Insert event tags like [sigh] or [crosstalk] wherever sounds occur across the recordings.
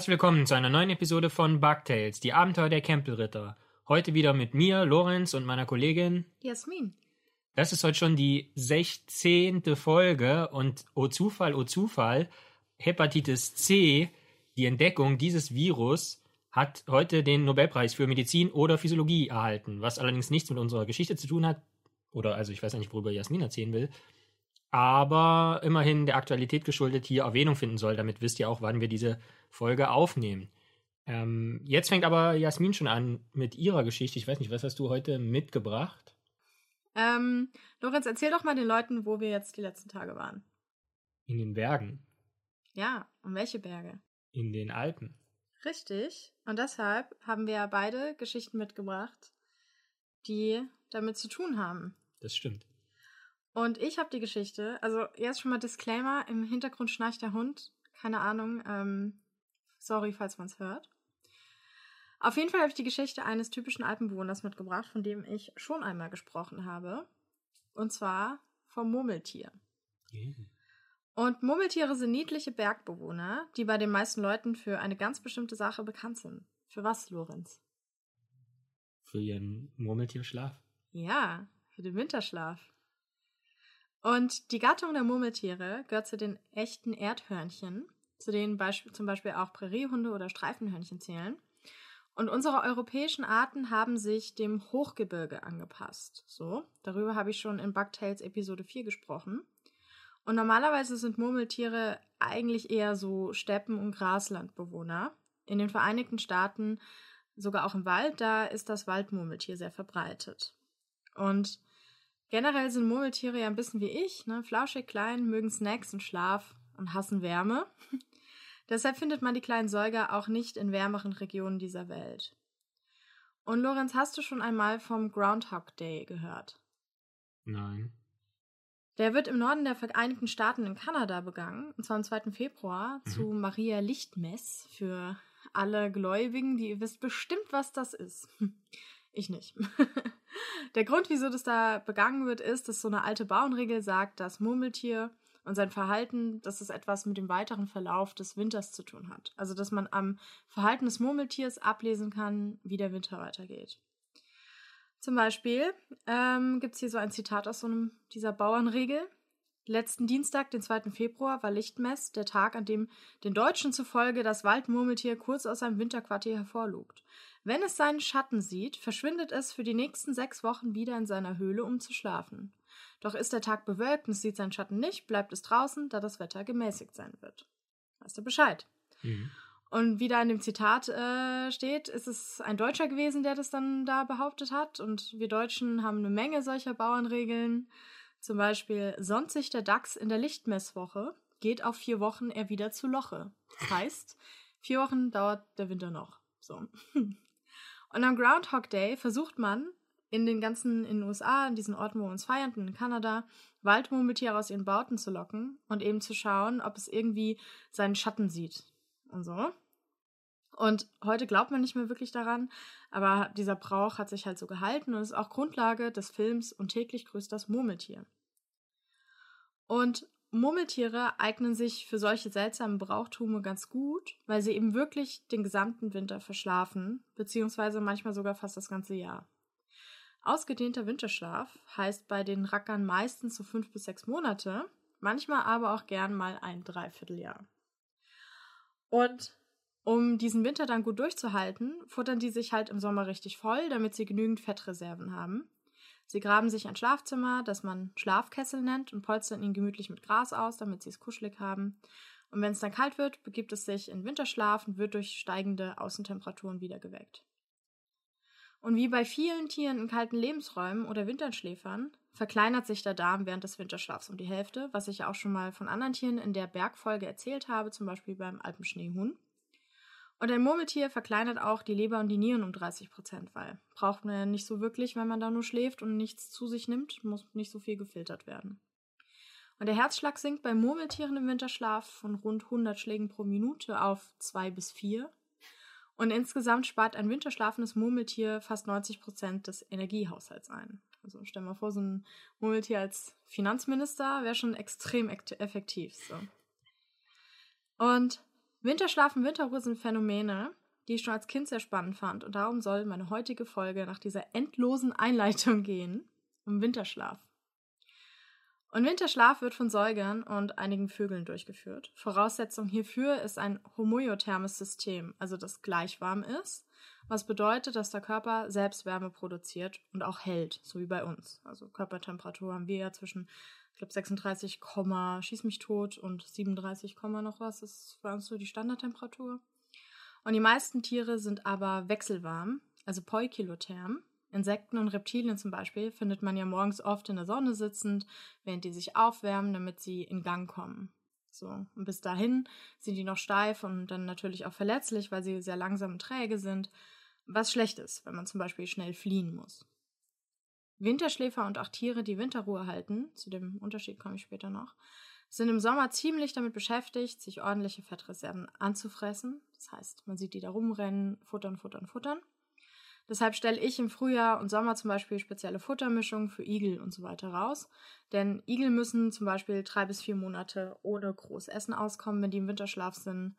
Herzlich willkommen zu einer neuen Episode von Bugtails, die Abenteuer der Campbell-Ritter. Heute wieder mit mir, Lorenz und meiner Kollegin Jasmin. Das ist heute schon die 16. Folge und oh Zufall, oh Zufall, Hepatitis C, die Entdeckung dieses Virus, hat heute den Nobelpreis für Medizin oder Physiologie erhalten, was allerdings nichts mit unserer Geschichte zu tun hat. Oder also ich weiß nicht, worüber Jasmin erzählen will. Aber immerhin der Aktualität geschuldet hier Erwähnung finden soll. Damit wisst ihr auch, wann wir diese Folge aufnehmen. Ähm, jetzt fängt aber Jasmin schon an mit ihrer Geschichte. Ich weiß nicht, was hast du heute mitgebracht? Ähm, Lorenz, erzähl doch mal den Leuten, wo wir jetzt die letzten Tage waren. In den Bergen. Ja, und welche Berge? In den Alpen. Richtig. Und deshalb haben wir beide Geschichten mitgebracht, die damit zu tun haben. Das stimmt. Und ich habe die Geschichte, also jetzt schon mal Disclaimer, im Hintergrund schnarcht der Hund. Keine Ahnung, ähm, sorry, falls man es hört. Auf jeden Fall habe ich die Geschichte eines typischen Alpenbewohners mitgebracht, von dem ich schon einmal gesprochen habe. Und zwar vom Murmeltier. Yeah. Und Murmeltiere sind niedliche Bergbewohner, die bei den meisten Leuten für eine ganz bestimmte Sache bekannt sind. Für was, Lorenz? Für ihren Murmeltierschlaf? Ja, für den Winterschlaf. Und die Gattung der Murmeltiere gehört zu den echten Erdhörnchen, zu denen zum Beispiel auch Präriehunde oder Streifenhörnchen zählen. Und unsere europäischen Arten haben sich dem Hochgebirge angepasst. So, darüber habe ich schon in Bugtails Episode 4 gesprochen. Und normalerweise sind Murmeltiere eigentlich eher so Steppen- und Graslandbewohner. In den Vereinigten Staaten, sogar auch im Wald, da ist das Waldmurmeltier sehr verbreitet. Und generell sind Murmeltiere ja ein bisschen wie ich, ne? flauschig klein, mögen Snacks und Schlaf und hassen Wärme. [laughs] Deshalb findet man die kleinen Säuger auch nicht in wärmeren Regionen dieser Welt. Und Lorenz, hast du schon einmal vom Groundhog Day gehört? Nein. Der wird im Norden der Vereinigten Staaten in Kanada begangen, und zwar am 2. Februar Mhm. zu Maria Lichtmess für alle Gläubigen, die ihr wisst bestimmt, was das ist. Ich nicht. [laughs] Der Grund, wieso das da begangen wird, ist, dass so eine alte Bauernregel sagt, dass Murmeltier und sein Verhalten, dass es etwas mit dem weiteren Verlauf des Winters zu tun hat. Also, dass man am Verhalten des Murmeltiers ablesen kann, wie der Winter weitergeht. Zum Beispiel ähm, gibt es hier so ein Zitat aus so einem dieser Bauernregel. Letzten Dienstag, den 2. Februar, war Lichtmess, der Tag, an dem den Deutschen zufolge das Waldmurmeltier kurz aus seinem Winterquartier hervorlugt. Wenn es seinen Schatten sieht, verschwindet es für die nächsten sechs Wochen wieder in seiner Höhle, um zu schlafen. Doch ist der Tag bewölkt und es sieht seinen Schatten nicht, bleibt es draußen, da das Wetter gemäßigt sein wird. Weißt du Bescheid? Mhm. Und wie da in dem Zitat äh, steht, ist es ein Deutscher gewesen, der das dann da behauptet hat. Und wir Deutschen haben eine Menge solcher Bauernregeln. Zum Beispiel sonnt sich der Dachs in der Lichtmesswoche, geht auf vier Wochen er wieder zu Loche. Das heißt, vier Wochen dauert der Winter noch. So. [laughs] Und am Groundhog Day versucht man in den ganzen, in den USA, in diesen Orten, wo wir uns feiern, in Kanada, Waldmurmeltiere aus ihren Bauten zu locken und eben zu schauen, ob es irgendwie seinen Schatten sieht und so. Und heute glaubt man nicht mehr wirklich daran, aber dieser Brauch hat sich halt so gehalten und ist auch Grundlage des Films Und täglich grüßt das Murmeltier. Und Murmeltiere eignen sich für solche seltsamen Brauchtume ganz gut, weil sie eben wirklich den gesamten Winter verschlafen, beziehungsweise manchmal sogar fast das ganze Jahr. Ausgedehnter Winterschlaf heißt bei den Rackern meistens so fünf bis sechs Monate, manchmal aber auch gern mal ein Dreivierteljahr. Und um diesen Winter dann gut durchzuhalten, futtern die sich halt im Sommer richtig voll, damit sie genügend Fettreserven haben. Sie graben sich ein Schlafzimmer, das man Schlafkessel nennt, und polstern ihn gemütlich mit Gras aus, damit sie es kuschelig haben. Und wenn es dann kalt wird, begibt es sich in Winterschlaf und wird durch steigende Außentemperaturen wieder geweckt. Und wie bei vielen Tieren in kalten Lebensräumen oder Winterschläfern verkleinert sich der Darm während des Winterschlafs um die Hälfte, was ich auch schon mal von anderen Tieren in der Bergfolge erzählt habe, zum Beispiel beim Alpenschneehuhn. Und ein Murmeltier verkleinert auch die Leber und die Nieren um 30 Prozent, weil braucht man ja nicht so wirklich, wenn man da nur schläft und nichts zu sich nimmt, muss nicht so viel gefiltert werden. Und der Herzschlag sinkt bei Murmeltieren im Winterschlaf von rund 100 Schlägen pro Minute auf 2 bis 4. Und insgesamt spart ein winterschlafendes Murmeltier fast 90 Prozent des Energiehaushalts ein. Also stell mal vor, so ein Murmeltier als Finanzminister wäre schon extrem effektiv. So. Und Winterschlaf und Winterruhe sind Phänomene, die ich schon als Kind sehr spannend fand. Und darum soll meine heutige Folge nach dieser endlosen Einleitung [laughs] gehen, um Winterschlaf. Und Winterschlaf wird von Säugern und einigen Vögeln durchgeführt. Voraussetzung hierfür ist ein homoiothermes System, also das gleich warm ist, was bedeutet, dass der Körper selbst Wärme produziert und auch hält, so wie bei uns. Also Körpertemperatur haben wir ja zwischen, ich glaube, 36, schieß mich tot und 37, noch was ist für uns so die Standardtemperatur. Und die meisten Tiere sind aber wechselwarm, also poikilotherm. Insekten und Reptilien zum Beispiel findet man ja morgens oft in der Sonne sitzend, während die sich aufwärmen, damit sie in Gang kommen. So, und bis dahin sind die noch steif und dann natürlich auch verletzlich, weil sie sehr langsam und träge sind, was schlecht ist, wenn man zum Beispiel schnell fliehen muss. Winterschläfer und auch Tiere, die Winterruhe halten, zu dem Unterschied komme ich später noch, sind im Sommer ziemlich damit beschäftigt, sich ordentliche Fettreserven anzufressen. Das heißt, man sieht die da rumrennen, futtern, futtern, futtern. Deshalb stelle ich im Frühjahr und Sommer zum Beispiel spezielle Futtermischungen für Igel und so weiter raus. Denn Igel müssen zum Beispiel drei bis vier Monate ohne Großessen auskommen, wenn die im Winterschlaf sind.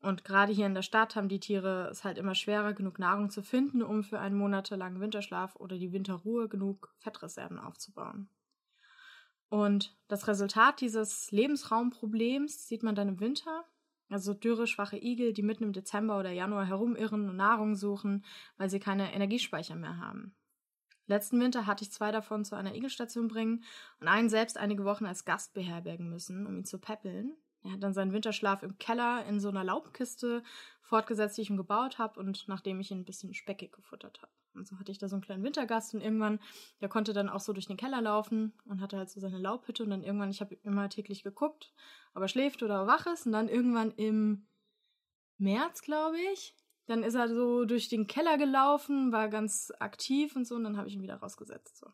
Und gerade hier in der Stadt haben die Tiere es halt immer schwerer, genug Nahrung zu finden, um für einen monatelangen Winterschlaf oder die Winterruhe genug Fettreserven aufzubauen. Und das Resultat dieses Lebensraumproblems sieht man dann im Winter, also dürre, schwache Igel, die mitten im Dezember oder Januar herumirren und Nahrung suchen, weil sie keine Energiespeicher mehr haben. Letzten Winter hatte ich zwei davon zu einer Igelstation bringen und einen selbst einige Wochen als Gast beherbergen müssen, um ihn zu peppeln. Er hat dann seinen Winterschlaf im Keller in so einer Laubkiste fortgesetzt, die ich ihm gebaut habe und nachdem ich ihn ein bisschen speckig gefuttert habe. Und so hatte ich da so einen kleinen Wintergast und irgendwann, der konnte dann auch so durch den Keller laufen und hatte halt so seine Laubhütte und dann irgendwann, ich habe immer täglich geguckt, ob er schläft oder wach ist und dann irgendwann im März, glaube ich, dann ist er so durch den Keller gelaufen, war ganz aktiv und so und dann habe ich ihn wieder rausgesetzt. So.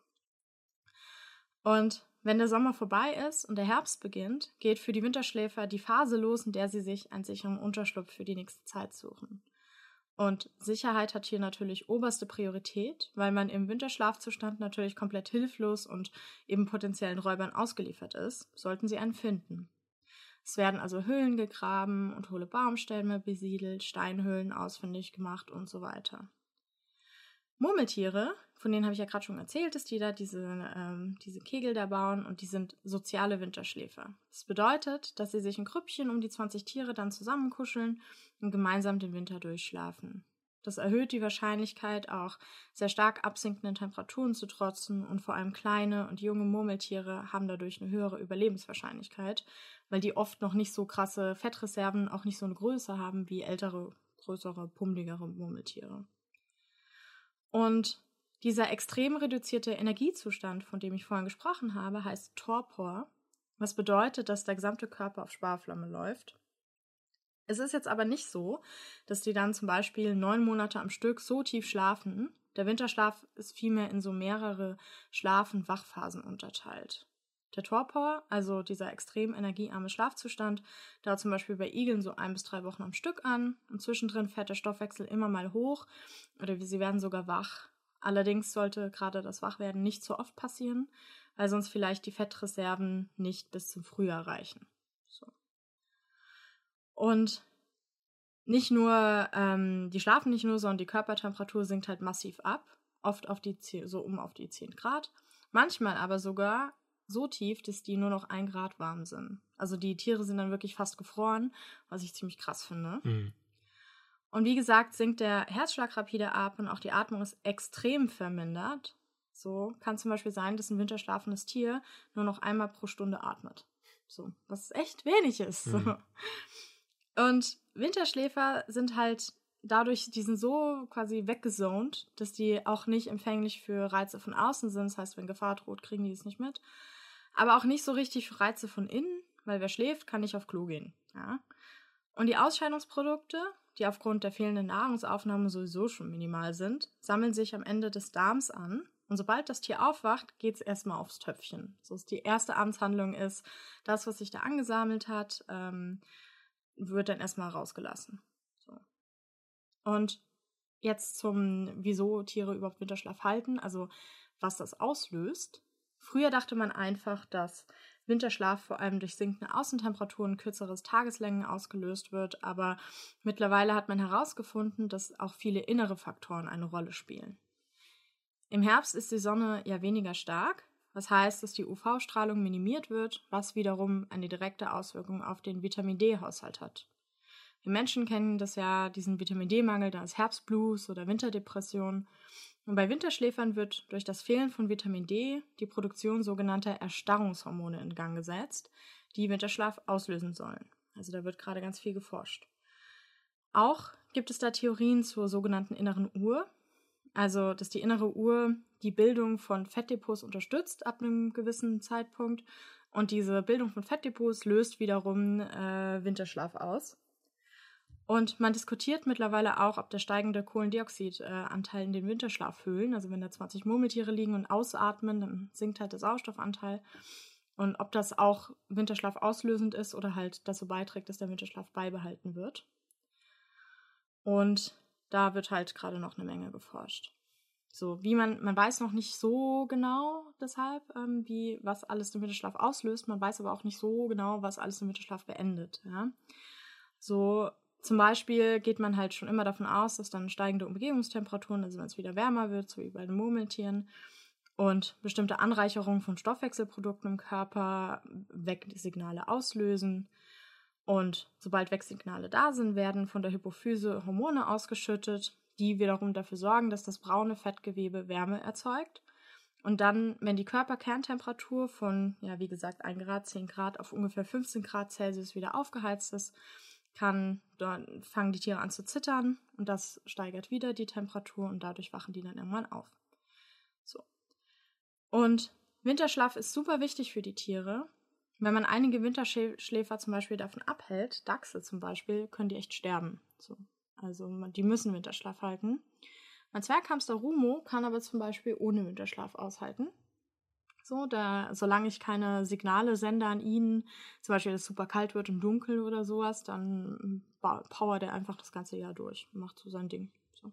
Und wenn der Sommer vorbei ist und der Herbst beginnt, geht für die Winterschläfer die Phase los, in der sie sich einen sicheren Unterschlupf für die nächste Zeit suchen. Und Sicherheit hat hier natürlich oberste Priorität, weil man im Winterschlafzustand natürlich komplett hilflos und eben potenziellen Räubern ausgeliefert ist, sollten sie einen finden. Es werden also Höhlen gegraben und hohle Baumstämme besiedelt, Steinhöhlen ausfindig gemacht und so weiter. Murmeltiere, von denen habe ich ja gerade schon erzählt, dass die da diese, ähm, diese Kegel da bauen und die sind soziale Winterschläfer. Das bedeutet, dass sie sich in Grüppchen um die 20 Tiere dann zusammenkuscheln und gemeinsam den Winter durchschlafen. Das erhöht die Wahrscheinlichkeit, auch sehr stark absinkenden Temperaturen zu trotzen und vor allem kleine und junge Murmeltiere haben dadurch eine höhere Überlebenswahrscheinlichkeit, weil die oft noch nicht so krasse Fettreserven, auch nicht so eine Größe haben wie ältere, größere, pummeligere Murmeltiere. Und dieser extrem reduzierte Energiezustand, von dem ich vorhin gesprochen habe, heißt Torpor, was bedeutet, dass der gesamte Körper auf Sparflamme läuft es ist jetzt aber nicht so, dass die dann zum Beispiel neun Monate am Stück so tief schlafen. Der Winterschlaf ist vielmehr in so mehrere Schlaf- und Wachphasen unterteilt. Der Torpor, also dieser extrem energiearme Schlafzustand, dauert zum Beispiel bei Igeln so ein bis drei Wochen am Stück an und zwischendrin fährt der Stoffwechsel immer mal hoch oder sie werden sogar wach. Allerdings sollte gerade das Wachwerden nicht so oft passieren, weil sonst vielleicht die Fettreserven nicht bis zum Frühjahr reichen. Und nicht nur, ähm, die schlafen nicht nur, sondern die Körpertemperatur sinkt halt massiv ab. Oft auf die, so um auf die 10 Grad. Manchmal aber sogar so tief, dass die nur noch ein Grad warm sind. Also die Tiere sind dann wirklich fast gefroren, was ich ziemlich krass finde. Mhm. Und wie gesagt, sinkt der Herzschlag rapide ab und auch die Atmung ist extrem vermindert. So kann zum Beispiel sein, dass ein winterschlafendes Tier nur noch einmal pro Stunde atmet. So, was echt wenig ist. Mhm. [laughs] Und Winterschläfer sind halt dadurch, die sind so quasi weggezoned, dass die auch nicht empfänglich für Reize von außen sind. Das heißt, wenn Gefahr droht, kriegen die es nicht mit. Aber auch nicht so richtig für Reize von innen, weil wer schläft, kann nicht auf Klo gehen. Ja? Und die Ausscheidungsprodukte, die aufgrund der fehlenden Nahrungsaufnahme sowieso schon minimal sind, sammeln sich am Ende des Darms an. Und sobald das Tier aufwacht, geht es erstmal aufs Töpfchen. So ist die erste Abendshandlung ist, das, was sich da angesammelt hat, ähm, wird dann erstmal rausgelassen. So. Und jetzt zum, wieso Tiere überhaupt Winterschlaf halten, also was das auslöst. Früher dachte man einfach, dass Winterschlaf vor allem durch sinkende Außentemperaturen, kürzeres Tageslängen ausgelöst wird, aber mittlerweile hat man herausgefunden, dass auch viele innere Faktoren eine Rolle spielen. Im Herbst ist die Sonne ja weniger stark, was heißt, dass die UV-Strahlung minimiert wird, was wiederum eine direkte Auswirkung auf den Vitamin D-Haushalt hat. Wir Menschen kennen das ja, diesen Vitamin D-Mangel, da ist Herbstblues oder Winterdepression. Und bei Winterschläfern wird durch das Fehlen von Vitamin D die Produktion sogenannter Erstarrungshormone in Gang gesetzt, die Winterschlaf auslösen sollen. Also da wird gerade ganz viel geforscht. Auch gibt es da Theorien zur sogenannten inneren Uhr, also dass die innere Uhr die Bildung von Fettdepots unterstützt ab einem gewissen Zeitpunkt und diese Bildung von Fettdepots löst wiederum äh, Winterschlaf aus. Und man diskutiert mittlerweile auch, ob der steigende Kohlendioxidanteil in den Winterschlafhöhlen, also wenn da 20 Murmeltiere liegen und ausatmen, dann sinkt halt der Sauerstoffanteil. Und ob das auch Winterschlaf auslösend ist oder halt dazu beiträgt, dass der Winterschlaf beibehalten wird. Und da wird halt gerade noch eine Menge geforscht. So, wie man, man weiß noch nicht so genau deshalb, ähm, wie, was alles den Winterschlaf auslöst. Man weiß aber auch nicht so genau, was alles den Winterschlaf beendet. Ja? So, zum Beispiel geht man halt schon immer davon aus, dass dann steigende Umgebungstemperaturen, also wenn es wieder wärmer wird, so wie bei den Murmeltieren, und bestimmte Anreicherungen von Stoffwechselprodukten im Körper Wegsignale auslösen. Und sobald Wegsignale da sind, werden von der Hypophyse Hormone ausgeschüttet, die wiederum dafür sorgen, dass das braune Fettgewebe Wärme erzeugt. Und dann, wenn die Körperkerntemperatur von, ja, wie gesagt, 1 Grad, 10 Grad auf ungefähr 15 Grad Celsius wieder aufgeheizt ist, kann, dann fangen die Tiere an zu zittern und das steigert wieder die Temperatur und dadurch wachen die dann irgendwann auf. So. Und Winterschlaf ist super wichtig für die Tiere. Wenn man einige Winterschläfer zum Beispiel davon abhält, Dachse zum Beispiel, können die echt sterben. So. Also die müssen Winterschlaf halten. Mein Zwerghamster Rumo kann aber zum Beispiel ohne Winterschlaf aushalten. So, da, solange ich keine Signale sende an ihn, zum Beispiel, dass es super kalt wird und dunkel oder sowas, dann powert er einfach das ganze Jahr durch. Macht so sein Ding. So.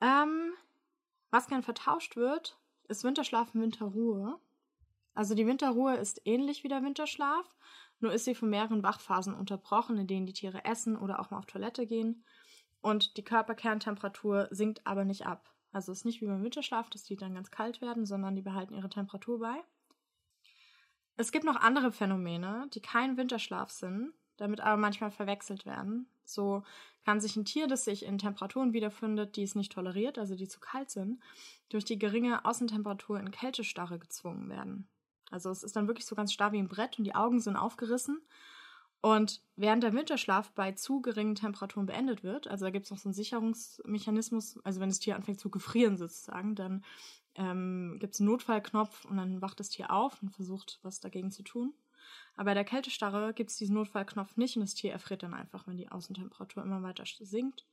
Ähm, was gern vertauscht wird, ist Winterschlaf und Winterruhe. Also die Winterruhe ist ähnlich wie der Winterschlaf, nur ist sie von mehreren Wachphasen unterbrochen, in denen die Tiere essen oder auch mal auf Toilette gehen. Und die Körperkerntemperatur sinkt aber nicht ab. Also es ist nicht wie beim Winterschlaf, dass die dann ganz kalt werden, sondern die behalten ihre Temperatur bei. Es gibt noch andere Phänomene, die kein Winterschlaf sind, damit aber manchmal verwechselt werden. So kann sich ein Tier, das sich in Temperaturen wiederfindet, die es nicht toleriert, also die zu kalt sind, durch die geringe Außentemperatur in Kältestarre gezwungen werden. Also es ist dann wirklich so ganz starr wie ein Brett und die Augen sind aufgerissen und während der Winterschlaf bei zu geringen Temperaturen beendet wird, also da gibt es noch so einen Sicherungsmechanismus, also wenn das Tier anfängt zu gefrieren sozusagen, dann ähm, gibt es einen Notfallknopf und dann wacht das Tier auf und versucht, was dagegen zu tun. Aber bei der Kältestarre gibt es diesen Notfallknopf nicht und das Tier erfriert dann einfach, wenn die Außentemperatur immer weiter sinkt.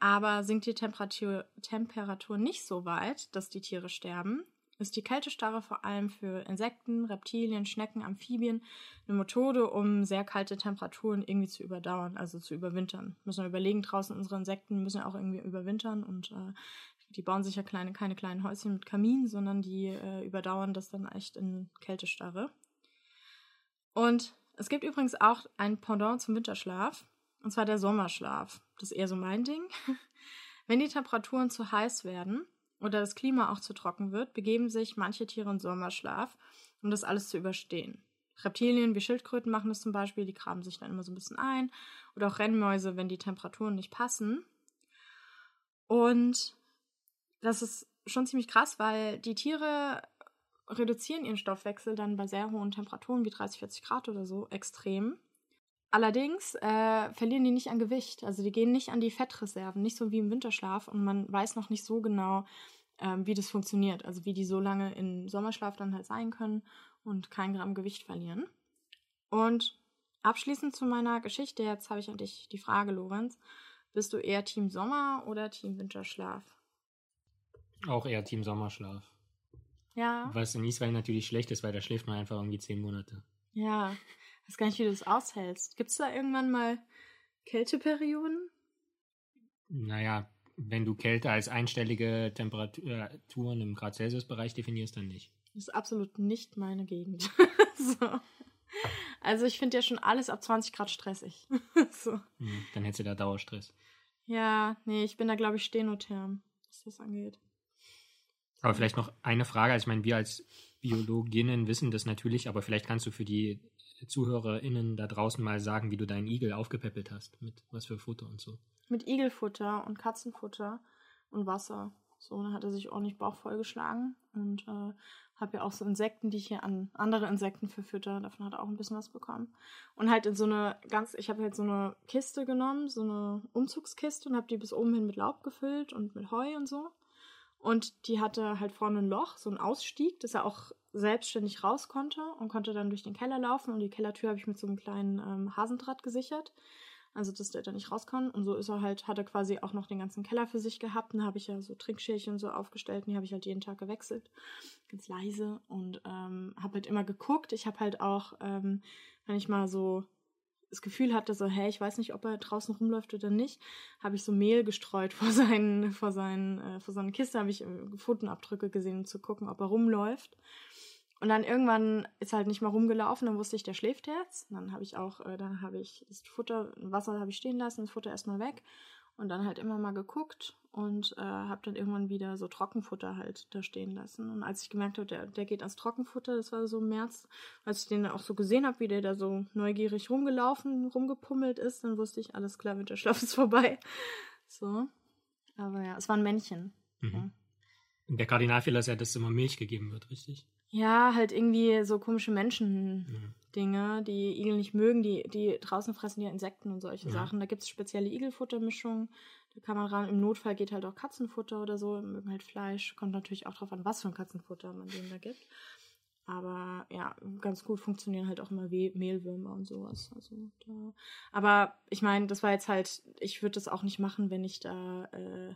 Aber sinkt die Temperatur, Temperatur nicht so weit, dass die Tiere sterben, ist die Kältestarre vor allem für Insekten, Reptilien, Schnecken, Amphibien eine Methode, um sehr kalte Temperaturen irgendwie zu überdauern, also zu überwintern. Müssen wir überlegen, draußen unsere Insekten müssen ja auch irgendwie überwintern und äh, die bauen sich ja kleine, keine kleinen Häuschen mit Kamin, sondern die äh, überdauern das dann echt in Kältestarre. Und es gibt übrigens auch ein Pendant zum Winterschlaf, und zwar der Sommerschlaf. Das ist eher so mein Ding. [laughs] Wenn die Temperaturen zu heiß werden, oder das Klima auch zu trocken wird, begeben sich manche Tiere in Sommerschlaf, um das alles zu überstehen. Reptilien wie Schildkröten machen das zum Beispiel, die graben sich dann immer so ein bisschen ein. Oder auch Rennmäuse, wenn die Temperaturen nicht passen. Und das ist schon ziemlich krass, weil die Tiere reduzieren ihren Stoffwechsel dann bei sehr hohen Temperaturen wie 30, 40 Grad oder so extrem. Allerdings äh, verlieren die nicht an Gewicht. Also die gehen nicht an die Fettreserven, nicht so wie im Winterschlaf. Und man weiß noch nicht so genau, ähm, wie das funktioniert. Also wie die so lange im Sommerschlaf dann halt sein können und kein Gramm Gewicht verlieren. Und abschließend zu meiner Geschichte, jetzt habe ich an dich die Frage, Lorenz. Bist du eher Team Sommer oder Team Winterschlaf? Auch eher Team Sommerschlaf. Ja. Was in Israel natürlich schlecht ist, weil da schläft man einfach irgendwie zehn Monate. Ja. Weiß gar nicht, wie du das aushältst. Gibt es da irgendwann mal Kälteperioden? Naja, wenn du kälter als einstellige Temperaturen im Grad Celsius-Bereich definierst, dann nicht. Das ist absolut nicht meine Gegend. [laughs] so. Also ich finde ja schon alles ab 20 Grad stressig. [laughs] so. Hm, dann hättest du da Dauerstress. Ja, nee, ich bin da, glaube ich, Stenotherm, was das angeht. Aber vielleicht noch eine Frage. Also ich meine, wir als Biologinnen wissen das natürlich, aber vielleicht kannst du für die ZuhörerInnen da draußen mal sagen, wie du deinen Igel aufgepäppelt hast. Mit was für Futter und so. Mit Igelfutter und Katzenfutter und Wasser. So, dann hat er sich ordentlich Bauch vollgeschlagen und äh, habe ja auch so Insekten, die ich hier an andere Insekten verfütter. Davon hat er auch ein bisschen was bekommen. Und halt in so eine ganz, ich habe halt so eine Kiste genommen, so eine Umzugskiste und habe die bis oben hin mit Laub gefüllt und mit Heu und so. Und die hatte halt vorne ein Loch, so ein Ausstieg, dass er auch selbstständig raus konnte und konnte dann durch den Keller laufen. Und die Kellertür habe ich mit so einem kleinen ähm, Hasendraht gesichert. Also, dass der da nicht raus kann. Und so ist er halt, hat er quasi auch noch den ganzen Keller für sich gehabt. Und da habe ich ja so Trinkschälchen so aufgestellt. Und die habe ich halt jeden Tag gewechselt. Ganz leise. Und ähm, habe halt immer geguckt. Ich habe halt auch, ähm, wenn ich mal so das Gefühl hatte, so, hey, ich weiß nicht, ob er draußen rumläuft oder nicht, habe ich so Mehl gestreut [laughs] vor seinen, vor seinen, äh, vor seine Kiste, habe ich äh, Pfotenabdrücke gesehen, um zu gucken, ob er rumläuft. Und dann irgendwann ist halt nicht mehr rumgelaufen, dann wusste ich, der schläft jetzt. Und dann habe ich auch, äh, dann habe ich das Futter, Wasser habe ich stehen lassen, das Futter erstmal weg. Und dann halt immer mal geguckt und äh, habe dann irgendwann wieder so Trockenfutter halt da stehen lassen. Und als ich gemerkt habe, der, der geht ans Trockenfutter, das war so im März, als ich den auch so gesehen habe, wie der da so neugierig rumgelaufen, rumgepummelt ist, dann wusste ich, alles klar, Winterschlaf ist [laughs] vorbei. So. Aber ja, es war ein Männchen. Mhm. Ja. Der Kardinalfehler ist ja, dass immer Milch gegeben wird, richtig? Ja, halt irgendwie so komische Menschen-Dinge, mhm. die Igel nicht mögen. Die, die draußen fressen ja Insekten und solche ja. Sachen. Da gibt es spezielle Igelfuttermischungen. Da kann man ran. Im Notfall geht halt auch Katzenfutter oder so. Mögen halt Fleisch. Kommt natürlich auch drauf an, was für ein Katzenfutter man denen da gibt. Aber ja, ganz gut funktionieren halt auch immer Mehlwürmer und sowas. Also da. Aber ich meine, das war jetzt halt, ich würde das auch nicht machen, wenn ich da äh,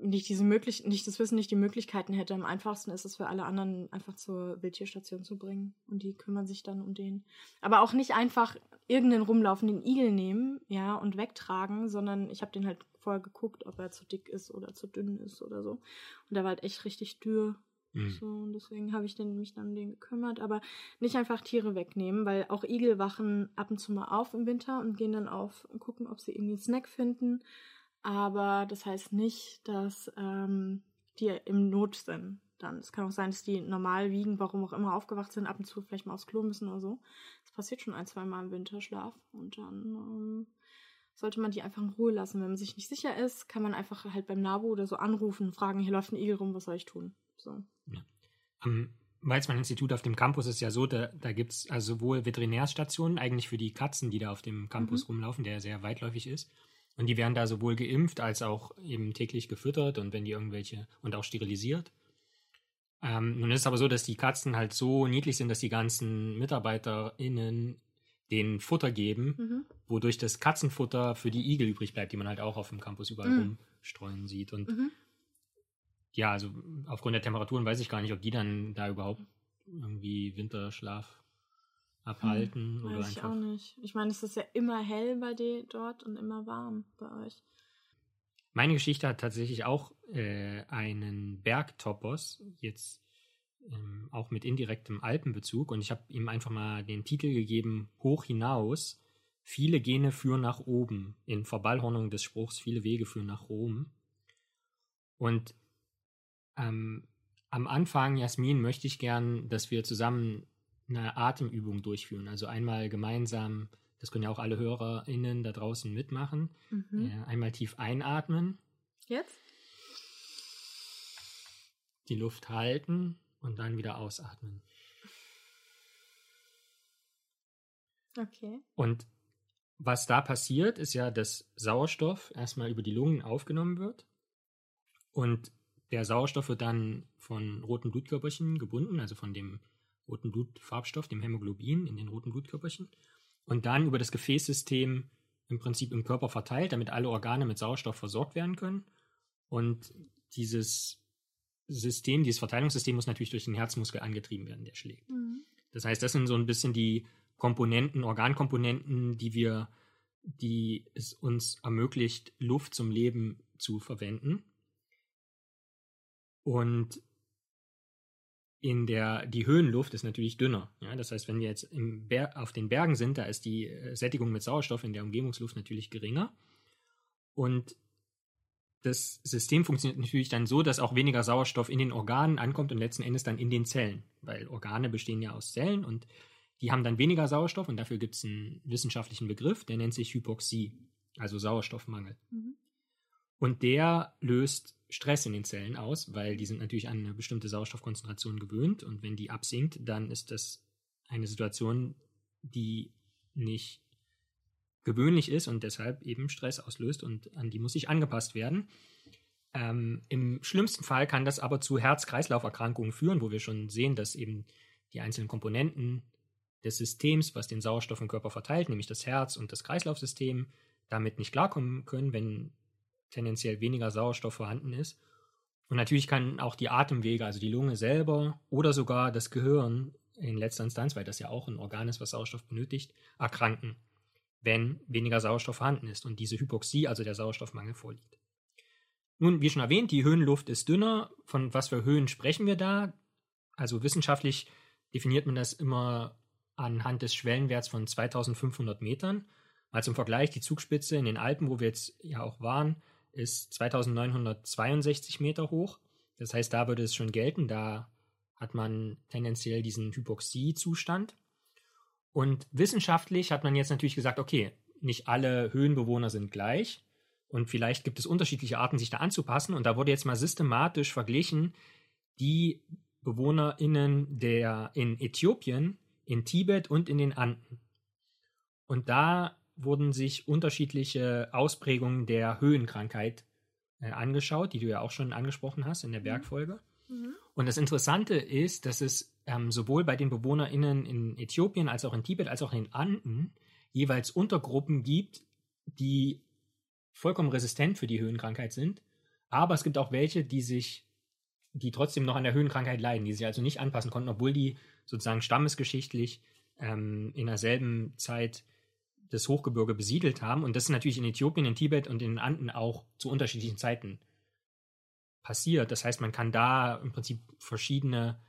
nicht diese möglich nicht das Wissen, nicht die Möglichkeiten hätte. Am einfachsten ist es für alle anderen einfach zur Wildtierstation zu bringen und die kümmern sich dann um den. Aber auch nicht einfach irgendeinen rumlaufenden Igel nehmen, ja, und wegtragen, sondern ich habe den halt vorher geguckt, ob er zu dick ist oder zu dünn ist oder so. Und der war halt echt richtig dürr. Mhm. So, und deswegen habe ich den, mich dann um den gekümmert. Aber nicht einfach Tiere wegnehmen, weil auch Igel wachen ab und zu mal auf im Winter und gehen dann auf und gucken, ob sie irgendwie einen Snack finden aber das heißt nicht, dass ähm, die im Not sind. Dann. Es kann auch sein, dass die normal wiegen, warum auch immer aufgewacht sind, ab und zu vielleicht mal aufs Klo müssen oder so. Das passiert schon ein, zwei Mal im Winterschlaf. Und dann ähm, sollte man die einfach in Ruhe lassen. Wenn man sich nicht sicher ist, kann man einfach halt beim NABU oder so anrufen, fragen, hier läuft ein Igel rum, was soll ich tun? So. Ja. Am Weizmann-Institut auf dem Campus ist ja so, da, da gibt es also sowohl Veterinärstationen eigentlich für die Katzen, die da auf dem Campus mhm. rumlaufen, der sehr weitläufig ist, und die werden da sowohl geimpft als auch eben täglich gefüttert und wenn die irgendwelche und auch sterilisiert. Ähm, nun ist es aber so, dass die Katzen halt so niedlich sind, dass die ganzen MitarbeiterInnen den Futter geben, mhm. wodurch das Katzenfutter für die Igel übrig bleibt, die man halt auch auf dem Campus überall mhm. rumstreuen sieht. Und mhm. ja, also aufgrund der Temperaturen weiß ich gar nicht, ob die dann da überhaupt irgendwie Winterschlaf abhalten? Hm, oder weiß ich auch nicht. Ich meine, es ist ja immer hell bei dir dort und immer warm bei euch. Meine Geschichte hat tatsächlich auch äh, einen Bergtopos, jetzt ähm, auch mit indirektem Alpenbezug. Und ich habe ihm einfach mal den Titel gegeben, Hoch hinaus. Viele Gene führen nach oben. In Verballhornung des Spruchs, viele Wege führen nach Rom. Und ähm, am Anfang, Jasmin, möchte ich gern, dass wir zusammen eine Atemübung durchführen. Also einmal gemeinsam, das können ja auch alle HörerInnen da draußen mitmachen. Mhm. Äh, einmal tief einatmen. Jetzt? Die Luft halten und dann wieder ausatmen. Okay. Und was da passiert, ist ja, dass Sauerstoff erstmal über die Lungen aufgenommen wird. Und der Sauerstoff wird dann von roten Blutkörperchen gebunden, also von dem roten Blutfarbstoff, dem Hämoglobin, in den roten Blutkörperchen und dann über das Gefäßsystem im Prinzip im Körper verteilt, damit alle Organe mit Sauerstoff versorgt werden können. Und dieses System, dieses Verteilungssystem muss natürlich durch den Herzmuskel angetrieben werden, der schlägt. Mhm. Das heißt, das sind so ein bisschen die Komponenten, Organkomponenten, die wir, die es uns ermöglicht, Luft zum Leben zu verwenden. Und in der, die Höhenluft ist natürlich dünner. Ja? Das heißt, wenn wir jetzt auf den Bergen sind, da ist die äh, Sättigung mit Sauerstoff in der Umgebungsluft natürlich geringer. Und das System funktioniert natürlich dann so, dass auch weniger Sauerstoff in den Organen ankommt und letzten Endes dann in den Zellen. Weil Organe bestehen ja aus Zellen und die haben dann weniger Sauerstoff und dafür gibt es einen wissenschaftlichen Begriff, der nennt sich Hypoxie, also Sauerstoffmangel. Mhm. Und der löst Stress in den Zellen aus, weil die sind natürlich an eine bestimmte Sauerstoffkonzentration gewöhnt und wenn die absinkt, dann ist das eine Situation, die nicht gewöhnlich ist und deshalb eben Stress auslöst und an die muss sich angepasst werden. Ähm, Im schlimmsten Fall kann das aber zu Herz-Kreislauf-Erkrankungen führen, wo wir schon sehen, dass eben die einzelnen Komponenten des Systems, was den Sauerstoff im Körper verteilt, nämlich das Herz und das Kreislaufsystem, damit nicht klarkommen können, wenn tendenziell weniger Sauerstoff vorhanden ist. Und natürlich kann auch die Atemwege, also die Lunge selber oder sogar das Gehirn in letzter Instanz, weil das ja auch ein Organ ist, was Sauerstoff benötigt, erkranken, wenn weniger Sauerstoff vorhanden ist und diese Hypoxie, also der Sauerstoffmangel, vorliegt. Nun, wie schon erwähnt, die Höhenluft ist dünner. Von was für Höhen sprechen wir da? Also wissenschaftlich definiert man das immer anhand des Schwellenwerts von 2500 Metern. Mal zum Vergleich, die Zugspitze in den Alpen, wo wir jetzt ja auch waren, ist 2962 Meter hoch. Das heißt, da würde es schon gelten, da hat man tendenziell diesen Hypoxie-Zustand. Und wissenschaftlich hat man jetzt natürlich gesagt, okay, nicht alle Höhenbewohner sind gleich und vielleicht gibt es unterschiedliche Arten, sich da anzupassen. Und da wurde jetzt mal systematisch verglichen, die BewohnerInnen der in Äthiopien, in Tibet und in den Anden. Und da wurden sich unterschiedliche Ausprägungen der Höhenkrankheit äh, angeschaut, die du ja auch schon angesprochen hast in der mhm. Bergfolge. Mhm. Und das Interessante ist, dass es ähm, sowohl bei den BewohnerInnen in Äthiopien als auch in Tibet als auch in den Anden jeweils Untergruppen gibt, die vollkommen resistent für die Höhenkrankheit sind. Aber es gibt auch welche, die sich, die trotzdem noch an der Höhenkrankheit leiden, die sich also nicht anpassen konnten, obwohl die sozusagen stammesgeschichtlich ähm, in derselben Zeit das Hochgebirge besiedelt haben. Und das ist natürlich in Äthiopien, in Tibet und in den Anden auch zu unterschiedlichen Zeiten passiert. Das heißt, man kann da im Prinzip verschiedene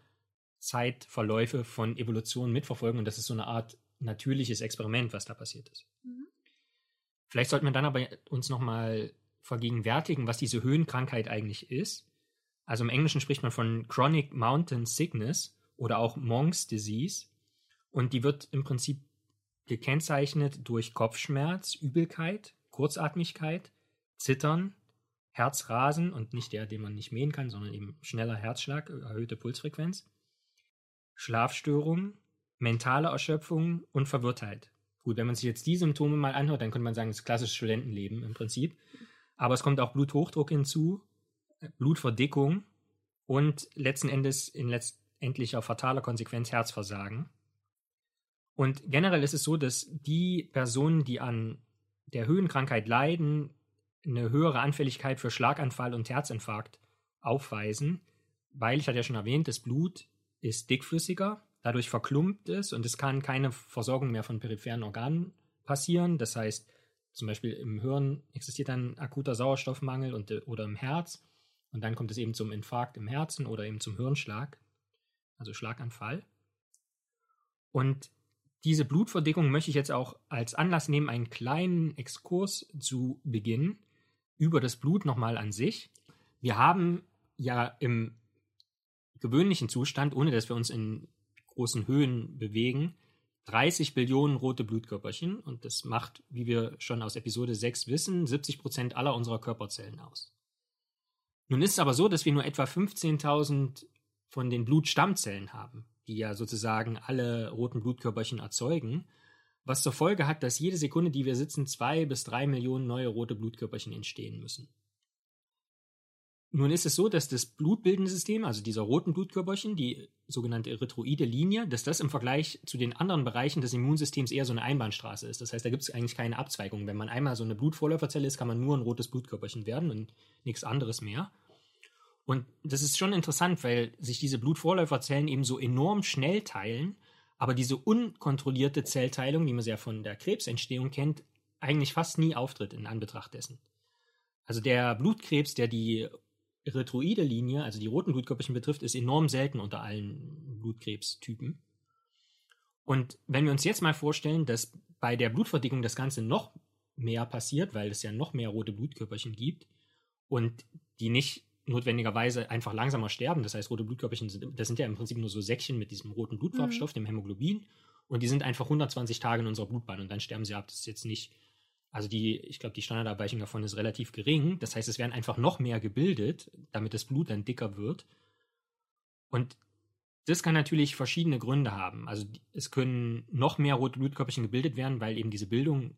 Zeitverläufe von Evolution mitverfolgen und das ist so eine Art natürliches Experiment, was da passiert ist. Mhm. Vielleicht sollten wir dann aber uns nochmal vergegenwärtigen, was diese Höhenkrankheit eigentlich ist. Also im Englischen spricht man von Chronic Mountain Sickness oder auch Monk's Disease und die wird im Prinzip gekennzeichnet durch Kopfschmerz, Übelkeit, Kurzatmigkeit, Zittern, Herzrasen und nicht der, den man nicht mähen kann, sondern eben schneller Herzschlag, erhöhte Pulsfrequenz, Schlafstörungen, mentale Erschöpfung und Verwirrtheit. Gut, wenn man sich jetzt die Symptome mal anhört, dann könnte man sagen, das ist klassisches Studentenleben im Prinzip. Aber es kommt auch Bluthochdruck hinzu, Blutverdickung und letzten Endes in letztendlicher fataler Konsequenz Herzversagen. Und generell ist es so, dass die Personen, die an der Höhenkrankheit leiden, eine höhere Anfälligkeit für Schlaganfall und Herzinfarkt aufweisen, weil ich hatte ja schon erwähnt, das Blut ist dickflüssiger, dadurch verklumpt es und es kann keine Versorgung mehr von peripheren Organen passieren. Das heißt, zum Beispiel im Hirn existiert dann akuter Sauerstoffmangel und, oder im Herz und dann kommt es eben zum Infarkt im Herzen oder eben zum Hirnschlag, also Schlaganfall. Und diese Blutverdickung möchte ich jetzt auch als Anlass nehmen, einen kleinen Exkurs zu beginnen über das Blut nochmal an sich. Wir haben ja im gewöhnlichen Zustand, ohne dass wir uns in großen Höhen bewegen, 30 Billionen rote Blutkörperchen und das macht, wie wir schon aus Episode 6 wissen, 70 Prozent aller unserer Körperzellen aus. Nun ist es aber so, dass wir nur etwa 15.000 von den Blutstammzellen haben die ja sozusagen alle roten Blutkörperchen erzeugen, was zur Folge hat, dass jede Sekunde, die wir sitzen, zwei bis drei Millionen neue rote Blutkörperchen entstehen müssen. Nun ist es so, dass das blutbildende System, also dieser roten Blutkörperchen, die sogenannte erythroide Linie, dass das im Vergleich zu den anderen Bereichen des Immunsystems eher so eine Einbahnstraße ist. Das heißt, da gibt es eigentlich keine Abzweigung. Wenn man einmal so eine Blutvorläuferzelle ist, kann man nur ein rotes Blutkörperchen werden und nichts anderes mehr. Und das ist schon interessant, weil sich diese Blutvorläuferzellen eben so enorm schnell teilen, aber diese unkontrollierte Zellteilung, wie man ja von der Krebsentstehung kennt, eigentlich fast nie auftritt in Anbetracht dessen. Also der Blutkrebs, der die erythroide Linie, also die roten Blutkörperchen betrifft, ist enorm selten unter allen Blutkrebstypen. Und wenn wir uns jetzt mal vorstellen, dass bei der Blutverdickung das Ganze noch mehr passiert, weil es ja noch mehr rote Blutkörperchen gibt und die nicht notwendigerweise einfach langsamer sterben. Das heißt, rote Blutkörperchen sind, das sind ja im Prinzip nur so Säckchen mit diesem roten Blutfarbstoff, mhm. dem Hämoglobin. Und die sind einfach 120 Tage in unserer Blutbahn und dann sterben sie ab. Das ist jetzt nicht, also die, ich glaube, die Standardabweichung davon ist relativ gering. Das heißt, es werden einfach noch mehr gebildet, damit das Blut dann dicker wird. Und das kann natürlich verschiedene Gründe haben. Also es können noch mehr rote Blutkörperchen gebildet werden, weil eben diese Bildung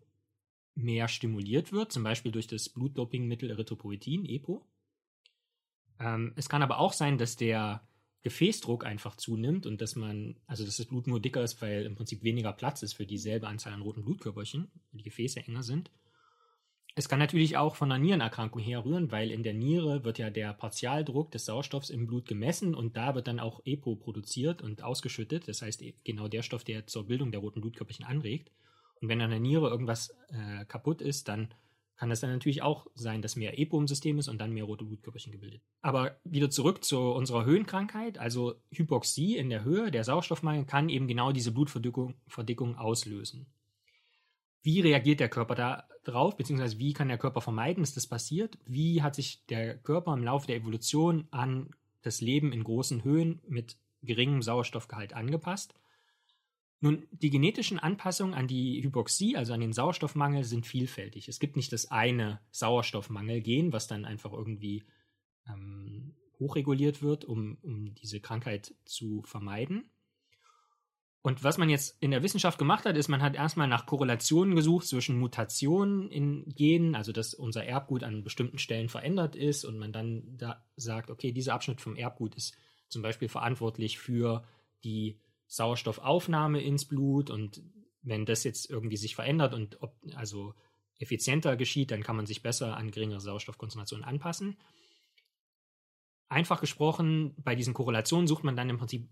mehr stimuliert wird, zum Beispiel durch das Blutdopingmittel Erythropoetin, EPO. Ähm, es kann aber auch sein, dass der Gefäßdruck einfach zunimmt und dass man, also dass das Blut nur dicker ist, weil im Prinzip weniger Platz ist für dieselbe Anzahl an roten Blutkörperchen, die Gefäße enger sind. Es kann natürlich auch von einer Nierenerkrankung herrühren, weil in der Niere wird ja der Partialdruck des Sauerstoffs im Blut gemessen und da wird dann auch EPO produziert und ausgeschüttet. Das heißt genau der Stoff, der zur Bildung der roten Blutkörperchen anregt. Und wenn an der Niere irgendwas äh, kaputt ist, dann kann es dann natürlich auch sein, dass mehr EPO im System ist und dann mehr rote Blutkörperchen gebildet. Aber wieder zurück zu unserer Höhenkrankheit, also Hypoxie in der Höhe, der Sauerstoffmangel kann eben genau diese Blutverdickung Verdickung auslösen. Wie reagiert der Körper darauf, beziehungsweise wie kann der Körper vermeiden, dass das passiert? Wie hat sich der Körper im Laufe der Evolution an das Leben in großen Höhen mit geringem Sauerstoffgehalt angepasst? Nun, die genetischen Anpassungen an die Hypoxie, also an den Sauerstoffmangel, sind vielfältig. Es gibt nicht das eine Sauerstoffmangelgen, was dann einfach irgendwie ähm, hochreguliert wird, um, um diese Krankheit zu vermeiden. Und was man jetzt in der Wissenschaft gemacht hat, ist, man hat erstmal nach Korrelationen gesucht zwischen Mutationen in Genen, also dass unser Erbgut an bestimmten Stellen verändert ist und man dann da sagt, okay, dieser Abschnitt vom Erbgut ist zum Beispiel verantwortlich für die Sauerstoffaufnahme ins Blut und wenn das jetzt irgendwie sich verändert und ob, also effizienter geschieht, dann kann man sich besser an geringere Sauerstoffkonzentrationen anpassen. Einfach gesprochen, bei diesen Korrelationen sucht man dann im Prinzip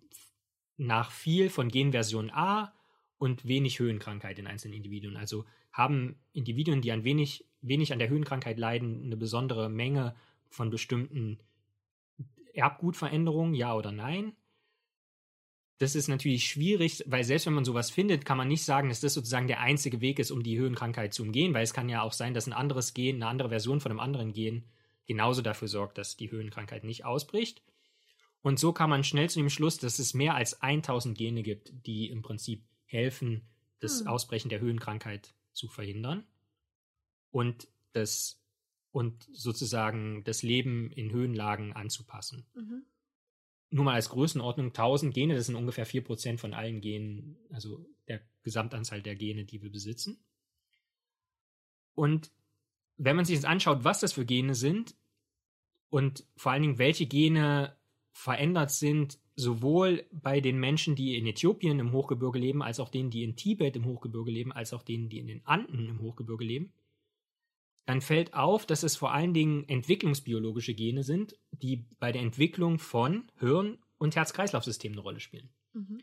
nach viel von Genversion A und wenig Höhenkrankheit in einzelnen Individuen. Also haben Individuen, die ein wenig, wenig an der Höhenkrankheit leiden, eine besondere Menge von bestimmten Erbgutveränderungen, ja oder nein? Das ist natürlich schwierig, weil selbst wenn man sowas findet, kann man nicht sagen, dass das sozusagen der einzige Weg ist, um die Höhenkrankheit zu umgehen, weil es kann ja auch sein, dass ein anderes Gen, eine andere Version von einem anderen Gen genauso dafür sorgt, dass die Höhenkrankheit nicht ausbricht. Und so kann man schnell zu dem Schluss, dass es mehr als 1000 Gene gibt, die im Prinzip helfen, das hm. Ausbrechen der Höhenkrankheit zu verhindern und das und sozusagen das Leben in Höhenlagen anzupassen. Mhm nur mal als Größenordnung 1000 Gene, das sind ungefähr 4% von allen Genen, also der Gesamtanzahl der Gene, die wir besitzen. Und wenn man sich jetzt anschaut, was das für Gene sind und vor allen Dingen welche Gene verändert sind, sowohl bei den Menschen, die in Äthiopien im Hochgebirge leben, als auch denen, die in Tibet im Hochgebirge leben, als auch denen, die in den Anden im Hochgebirge leben, dann fällt auf, dass es vor allen Dingen entwicklungsbiologische Gene sind, die bei der Entwicklung von Hirn- und Herz-Kreislauf-System eine Rolle spielen. Mhm.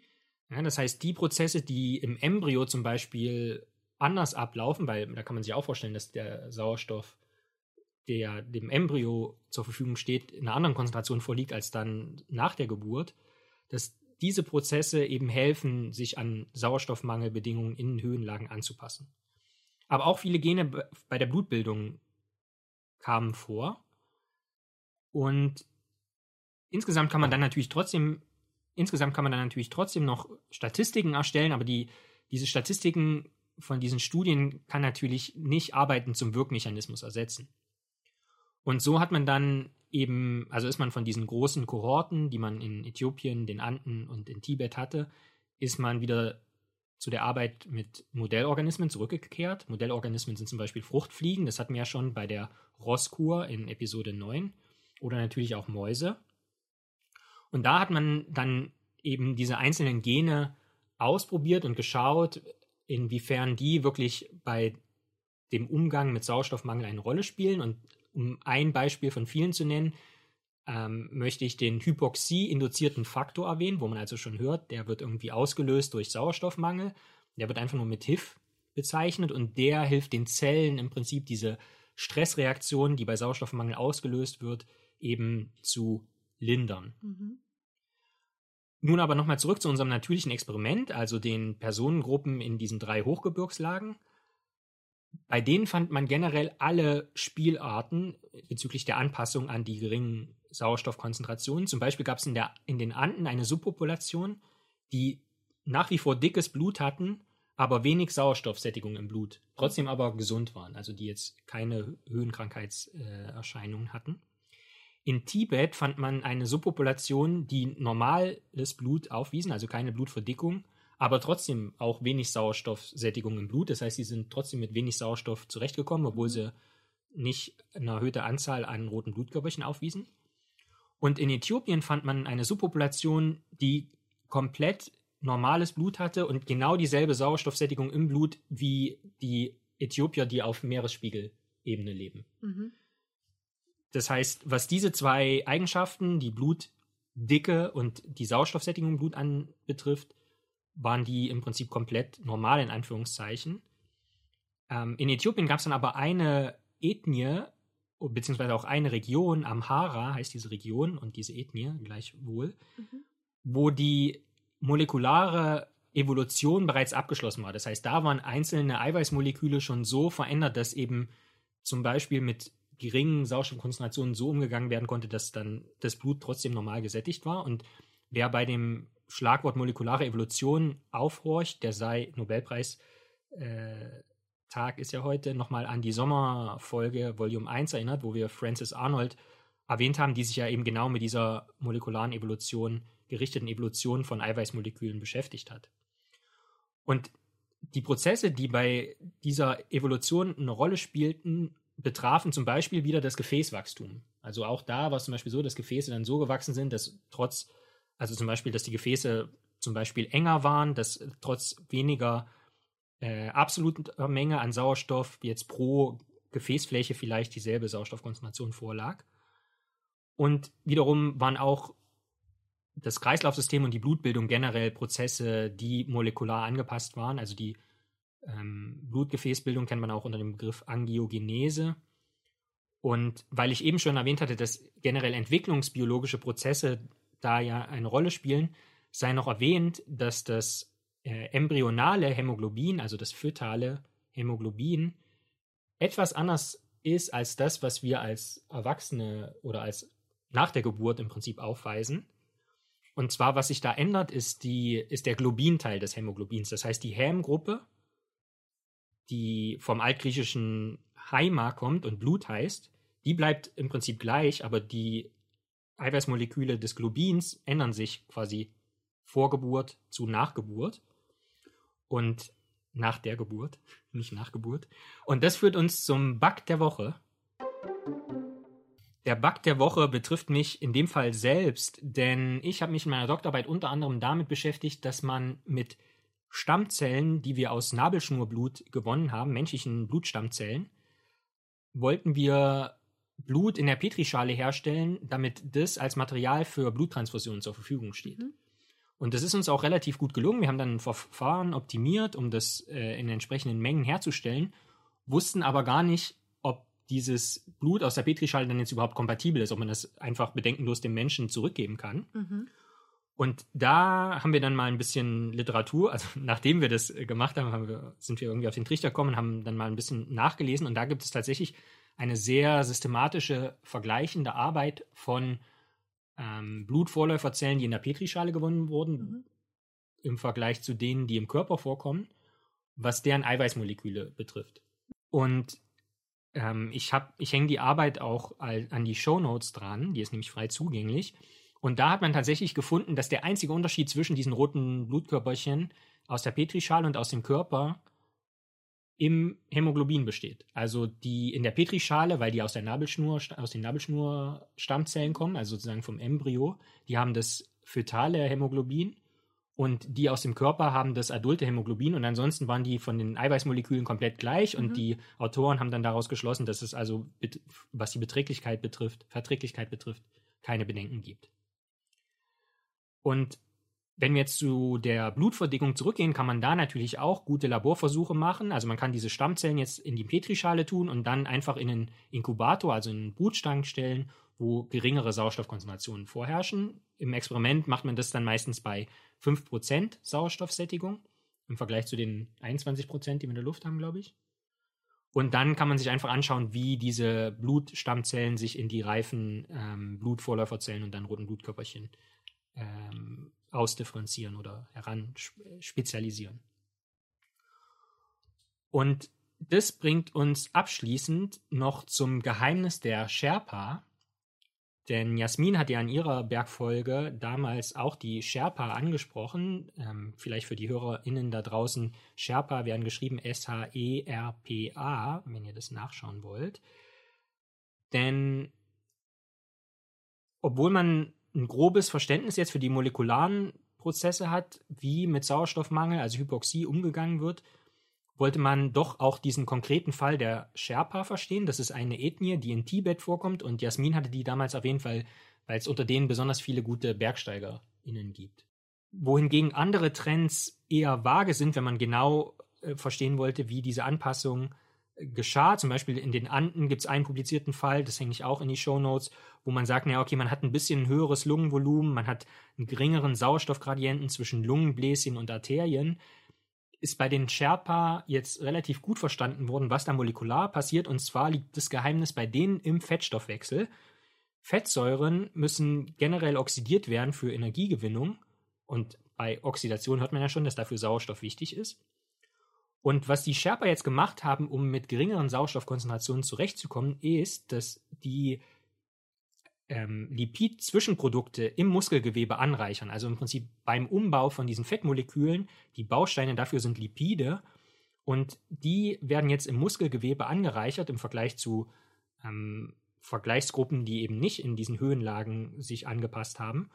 Ja, das heißt, die Prozesse, die im Embryo zum Beispiel anders ablaufen, weil da kann man sich auch vorstellen, dass der Sauerstoff, der dem Embryo zur Verfügung steht, in einer anderen Konzentration vorliegt als dann nach der Geburt, dass diese Prozesse eben helfen, sich an Sauerstoffmangelbedingungen in Höhenlagen anzupassen. Aber auch viele Gene bei der Blutbildung kamen vor. Und insgesamt kann man dann natürlich trotzdem, insgesamt kann man dann natürlich trotzdem noch Statistiken erstellen, aber die, diese Statistiken von diesen Studien kann natürlich nicht Arbeiten zum Wirkmechanismus ersetzen. Und so hat man dann eben, also ist man von diesen großen Kohorten, die man in Äthiopien, den Anden und in Tibet hatte, ist man wieder zu der Arbeit mit Modellorganismen zurückgekehrt. Modellorganismen sind zum Beispiel Fruchtfliegen, das hatten wir ja schon bei der Rosskur in Episode 9 oder natürlich auch Mäuse. Und da hat man dann eben diese einzelnen Gene ausprobiert und geschaut, inwiefern die wirklich bei dem Umgang mit Sauerstoffmangel eine Rolle spielen. Und um ein Beispiel von vielen zu nennen, ähm, möchte ich den Hypoxie-induzierten Faktor erwähnen, wo man also schon hört, der wird irgendwie ausgelöst durch Sauerstoffmangel. Der wird einfach nur mit HIF bezeichnet und der hilft den Zellen im Prinzip diese Stressreaktion, die bei Sauerstoffmangel ausgelöst wird, eben zu lindern. Mhm. Nun aber nochmal zurück zu unserem natürlichen Experiment, also den Personengruppen in diesen drei Hochgebirgslagen. Bei denen fand man generell alle Spielarten bezüglich der Anpassung an die geringen Sauerstoffkonzentrationen. Zum Beispiel gab es in, in den Anden eine Subpopulation, die nach wie vor dickes Blut hatten, aber wenig Sauerstoffsättigung im Blut, trotzdem aber gesund waren, also die jetzt keine Höhenkrankheitserscheinungen hatten. In Tibet fand man eine Subpopulation, die normales Blut aufwiesen, also keine Blutverdickung, aber trotzdem auch wenig Sauerstoffsättigung im Blut. Das heißt, sie sind trotzdem mit wenig Sauerstoff zurechtgekommen, obwohl sie nicht eine erhöhte Anzahl an roten Blutkörperchen aufwiesen. Und in Äthiopien fand man eine Subpopulation, die komplett normales Blut hatte und genau dieselbe Sauerstoffsättigung im Blut wie die Äthiopier, die auf Meeresspiegelebene leben. Mhm. Das heißt, was diese zwei Eigenschaften, die Blutdicke und die Sauerstoffsättigung im Blut anbetrifft, waren die im Prinzip komplett normal in Anführungszeichen. Ähm, in Äthiopien gab es dann aber eine Ethnie, beziehungsweise auch eine Region, Amhara heißt diese Region und diese Ethnie gleichwohl, Mhm. wo die molekulare Evolution bereits abgeschlossen war. Das heißt, da waren einzelne Eiweißmoleküle schon so verändert, dass eben zum Beispiel mit geringen Sauerstoffkonzentrationen so umgegangen werden konnte, dass dann das Blut trotzdem normal gesättigt war. Und wer bei dem Schlagwort molekulare Evolution aufhorcht, der sei Nobelpreis äh, Tag ist ja heute, nochmal an die Sommerfolge Volume 1 erinnert, wo wir Francis Arnold erwähnt haben, die sich ja eben genau mit dieser molekularen Evolution, gerichteten Evolution von Eiweißmolekülen beschäftigt hat. Und die Prozesse, die bei dieser Evolution eine Rolle spielten, betrafen zum Beispiel wieder das Gefäßwachstum. Also auch da war es zum Beispiel so, dass Gefäße dann so gewachsen sind, dass trotz, also zum Beispiel, dass die Gefäße zum Beispiel enger waren, dass trotz weniger äh, absoluter Menge an Sauerstoff jetzt pro Gefäßfläche vielleicht dieselbe Sauerstoffkonzentration vorlag. Und wiederum waren auch das Kreislaufsystem und die Blutbildung generell Prozesse, die molekular angepasst waren. Also die ähm, Blutgefäßbildung kennt man auch unter dem Begriff Angiogenese. Und weil ich eben schon erwähnt hatte, dass generell entwicklungsbiologische Prozesse da ja eine Rolle spielen, sei noch erwähnt, dass das äh, embryonale Hämoglobin, also das fötale Hämoglobin, etwas anders ist als das, was wir als Erwachsene oder als nach der Geburt im Prinzip aufweisen. Und zwar, was sich da ändert, ist, die, ist der Globinteil des Hämoglobins. Das heißt, die Hämgruppe, die vom altgriechischen Haima kommt und Blut heißt, die bleibt im Prinzip gleich, aber die Eiweißmoleküle des Globins ändern sich quasi vor Geburt zu Nachgeburt und nach der Geburt, nicht nach Geburt. Und das führt uns zum Bug der Woche. Der Bug der Woche betrifft mich in dem Fall selbst, denn ich habe mich in meiner Doktorarbeit unter anderem damit beschäftigt, dass man mit Stammzellen, die wir aus Nabelschnurblut gewonnen haben, menschlichen Blutstammzellen, wollten wir Blut in der Petrischale herstellen, damit das als Material für Bluttransfusionen zur Verfügung steht. Mhm. Und das ist uns auch relativ gut gelungen. Wir haben dann ein Verfahren optimiert, um das äh, in entsprechenden Mengen herzustellen, wussten aber gar nicht, ob dieses Blut aus der Petrischale dann jetzt überhaupt kompatibel ist, ob man das einfach bedenkenlos dem Menschen zurückgeben kann. Mhm. Und da haben wir dann mal ein bisschen Literatur, also [laughs] nachdem wir das äh, gemacht haben, haben wir, sind wir irgendwie auf den Trichter gekommen, haben dann mal ein bisschen nachgelesen und da gibt es tatsächlich eine sehr systematische, vergleichende Arbeit von ähm, Blutvorläuferzellen, die in der Petrischale gewonnen wurden, Mhm. im Vergleich zu denen, die im Körper vorkommen, was deren Eiweißmoleküle betrifft. Und ähm, ich, hab- ich hänge die Arbeit auch an die Shownotes dran, die ist nämlich frei zugänglich. Und da hat man tatsächlich gefunden, dass der einzige Unterschied zwischen diesen roten Blutkörperchen aus der Petrischale und aus dem Körper im Hämoglobin besteht. Also die in der Petrischale, weil die aus der Nabelschnur, aus den Nabelschnurstammzellen kommen, also sozusagen vom Embryo, die haben das fötale Hämoglobin und die aus dem Körper haben das adulte Hämoglobin und ansonsten waren die von den Eiweißmolekülen komplett gleich und Mhm. die Autoren haben dann daraus geschlossen, dass es also, was die Beträglichkeit betrifft, Verträglichkeit betrifft, keine Bedenken gibt. Und wenn wir jetzt zu der Blutverdickung zurückgehen, kann man da natürlich auch gute Laborversuche machen. Also man kann diese Stammzellen jetzt in die Petrischale tun und dann einfach in einen Inkubator, also in einen Brutstank stellen, wo geringere Sauerstoffkonzentrationen vorherrschen. Im Experiment macht man das dann meistens bei 5% Sauerstoffsättigung im Vergleich zu den 21%, die wir in der Luft haben, glaube ich. Und dann kann man sich einfach anschauen, wie diese Blutstammzellen sich in die reifen ähm, Blutvorläuferzellen und dann roten Blutkörperchen ähm, ausdifferenzieren oder heranspezialisieren. Und das bringt uns abschließend noch zum Geheimnis der Sherpa. Denn Jasmin hat ja in ihrer Bergfolge damals auch die Sherpa angesprochen. Ähm, vielleicht für die HörerInnen da draußen. Sherpa werden geschrieben S-H-E-R-P-A, wenn ihr das nachschauen wollt. Denn obwohl man ein grobes Verständnis jetzt für die molekularen Prozesse hat, wie mit Sauerstoffmangel, also Hypoxie, umgegangen wird, wollte man doch auch diesen konkreten Fall der Sherpa verstehen. Das ist eine Ethnie, die in Tibet vorkommt und Jasmin hatte die damals auf jeden Fall, weil es unter denen besonders viele gute BergsteigerInnen gibt. Wohingegen andere Trends eher vage sind, wenn man genau äh, verstehen wollte, wie diese Anpassung geschah. Zum Beispiel in den Anden gibt es einen publizierten Fall, das hänge ich auch in die Show Notes, wo man sagt, naja, okay, man hat ein bisschen höheres Lungenvolumen, man hat einen geringeren Sauerstoffgradienten zwischen Lungenbläschen und Arterien ist bei den Sherpa jetzt relativ gut verstanden worden, was da molekular passiert. Und zwar liegt das Geheimnis bei denen im Fettstoffwechsel. Fettsäuren müssen generell oxidiert werden für Energiegewinnung. Und bei Oxidation hört man ja schon, dass dafür Sauerstoff wichtig ist. Und was die Sherpa jetzt gemacht haben, um mit geringeren Sauerstoffkonzentrationen zurechtzukommen, ist, dass die ähm, Lipid-Zwischenprodukte im Muskelgewebe anreichern. Also im Prinzip beim Umbau von diesen Fettmolekülen, die Bausteine dafür sind Lipide und die werden jetzt im Muskelgewebe angereichert im Vergleich zu ähm, Vergleichsgruppen, die eben nicht in diesen Höhenlagen sich angepasst haben.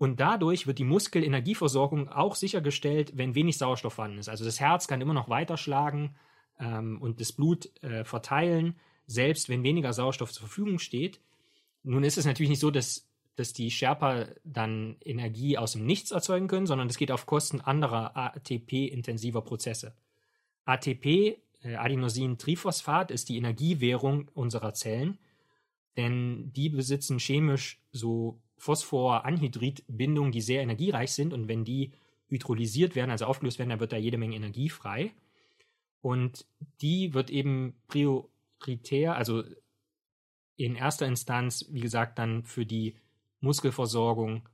Und dadurch wird die Muskelenergieversorgung auch sichergestellt, wenn wenig Sauerstoff vorhanden ist. Also das Herz kann immer noch weiter schlagen ähm, und das Blut äh, verteilen, selbst wenn weniger Sauerstoff zur Verfügung steht. Nun ist es natürlich nicht so, dass, dass die Sherpa dann Energie aus dem Nichts erzeugen können, sondern es geht auf Kosten anderer ATP-intensiver Prozesse. ATP, äh, Adenosin-Triphosphat, ist die Energiewährung unserer Zellen, denn die besitzen chemisch so Phosphor-Anhydrid-Bindungen, die sehr energiereich sind und wenn die hydrolysiert werden, also aufgelöst werden, dann wird da jede Menge Energie frei. Und die wird eben prioritär, also in erster Instanz, wie gesagt, dann für die Muskelversorgung